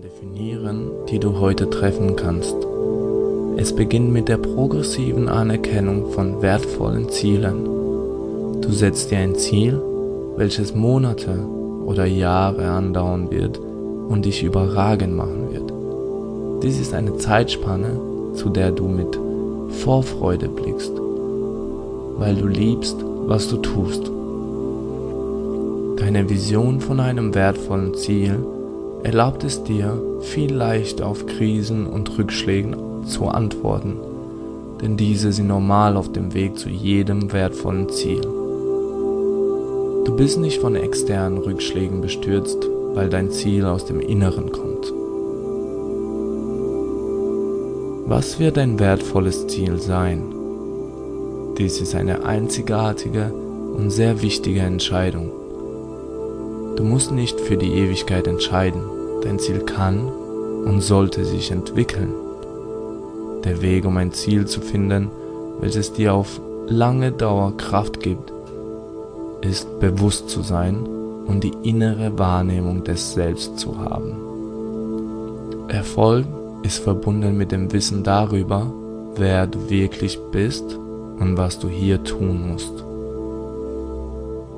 Definieren, die du heute treffen kannst. Es beginnt mit der progressiven Anerkennung von wertvollen Zielen. Du setzt dir ein Ziel, welches Monate oder Jahre andauern wird und dich überragend machen wird. Dies ist eine Zeitspanne, zu der du mit Vorfreude blickst, weil du liebst, was du tust. Deine Vision von einem wertvollen Ziel erlaubt es dir, viel leichter auf Krisen und Rückschlägen zu antworten, denn diese sind normal auf dem Weg zu jedem wertvollen Ziel. Du bist nicht von externen Rückschlägen bestürzt, weil dein Ziel aus dem Inneren kommt. Was wird ein wertvolles Ziel sein? Dies ist eine einzigartige und sehr wichtige Entscheidung. Du musst nicht für die Ewigkeit entscheiden. Dein Ziel kann und sollte sich entwickeln. Der Weg, um ein Ziel zu finden, welches dir auf lange Dauer Kraft gibt, ist bewusst zu sein und die innere Wahrnehmung des Selbst zu haben. Erfolg ist verbunden mit dem Wissen darüber, wer du wirklich bist und was du hier tun musst.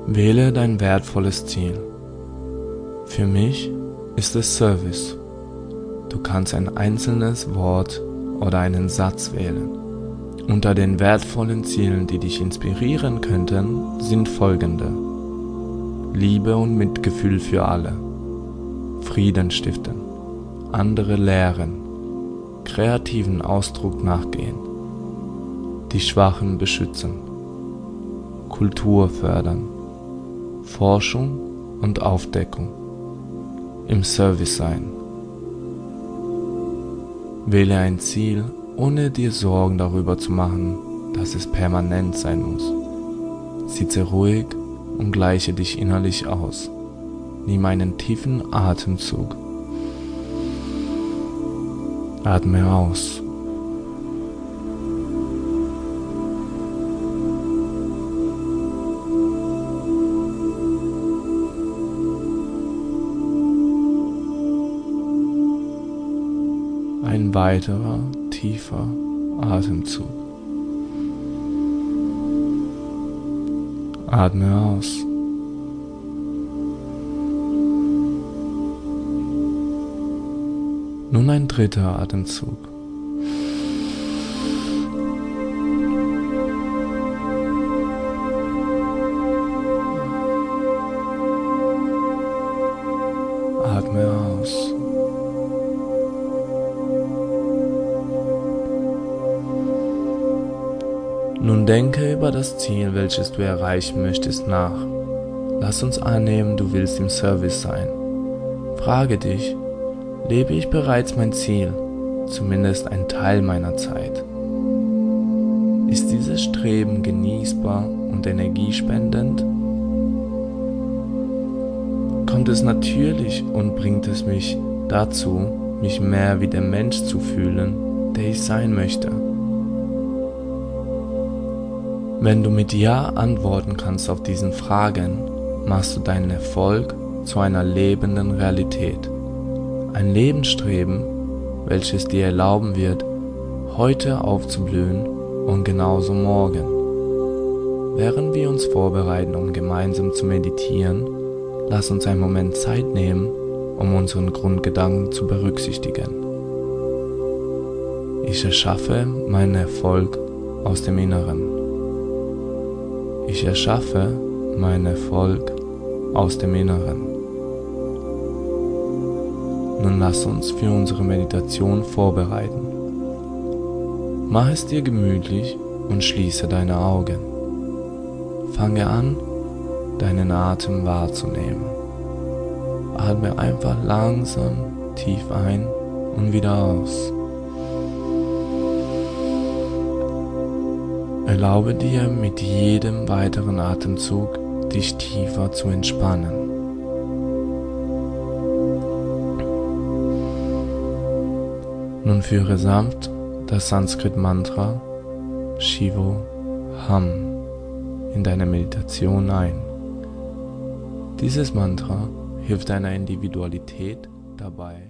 Wähle dein wertvolles Ziel. Für mich ist es Service. Du kannst ein einzelnes Wort oder einen Satz wählen. Unter den wertvollen Zielen, die dich inspirieren könnten, sind folgende. Liebe und Mitgefühl für alle. Frieden stiften. Andere lehren. Kreativen Ausdruck nachgehen. Die Schwachen beschützen. Kultur fördern. Forschung und Aufdeckung im Service sein. Wähle ein Ziel, ohne dir Sorgen darüber zu machen, dass es permanent sein muss. Sitze ruhig und gleiche dich innerlich aus. Nimm einen tiefen Atemzug. Atme aus. Ein weiterer tiefer Atemzug. Atme aus. Nun ein dritter Atemzug. Atme aus. Denke über das Ziel, welches du erreichen möchtest, nach. Lass uns annehmen, du willst im Service sein. Frage dich, lebe ich bereits mein Ziel, zumindest ein Teil meiner Zeit? Ist dieses Streben genießbar und energiespendend? Kommt es natürlich und bringt es mich dazu, mich mehr wie der Mensch zu fühlen, der ich sein möchte? Wenn du mit Ja antworten kannst auf diesen Fragen, machst du deinen Erfolg zu einer lebenden Realität. Ein Lebensstreben, welches dir erlauben wird, heute aufzublühen und genauso morgen. Während wir uns vorbereiten, um gemeinsam zu meditieren, lass uns einen Moment Zeit nehmen, um unseren Grundgedanken zu berücksichtigen. Ich erschaffe meinen Erfolg aus dem Inneren. Ich erschaffe meinen Erfolg aus dem Inneren. Nun lass uns für unsere Meditation vorbereiten. Mach es dir gemütlich und schließe deine Augen. Fange an, deinen Atem wahrzunehmen. Atme einfach langsam tief ein und wieder aus. Erlaube dir mit jedem weiteren Atemzug dich tiefer zu entspannen. Nun führe sanft das Sanskrit-Mantra Shivo Ham in deine Meditation ein. Dieses Mantra hilft deiner Individualität dabei,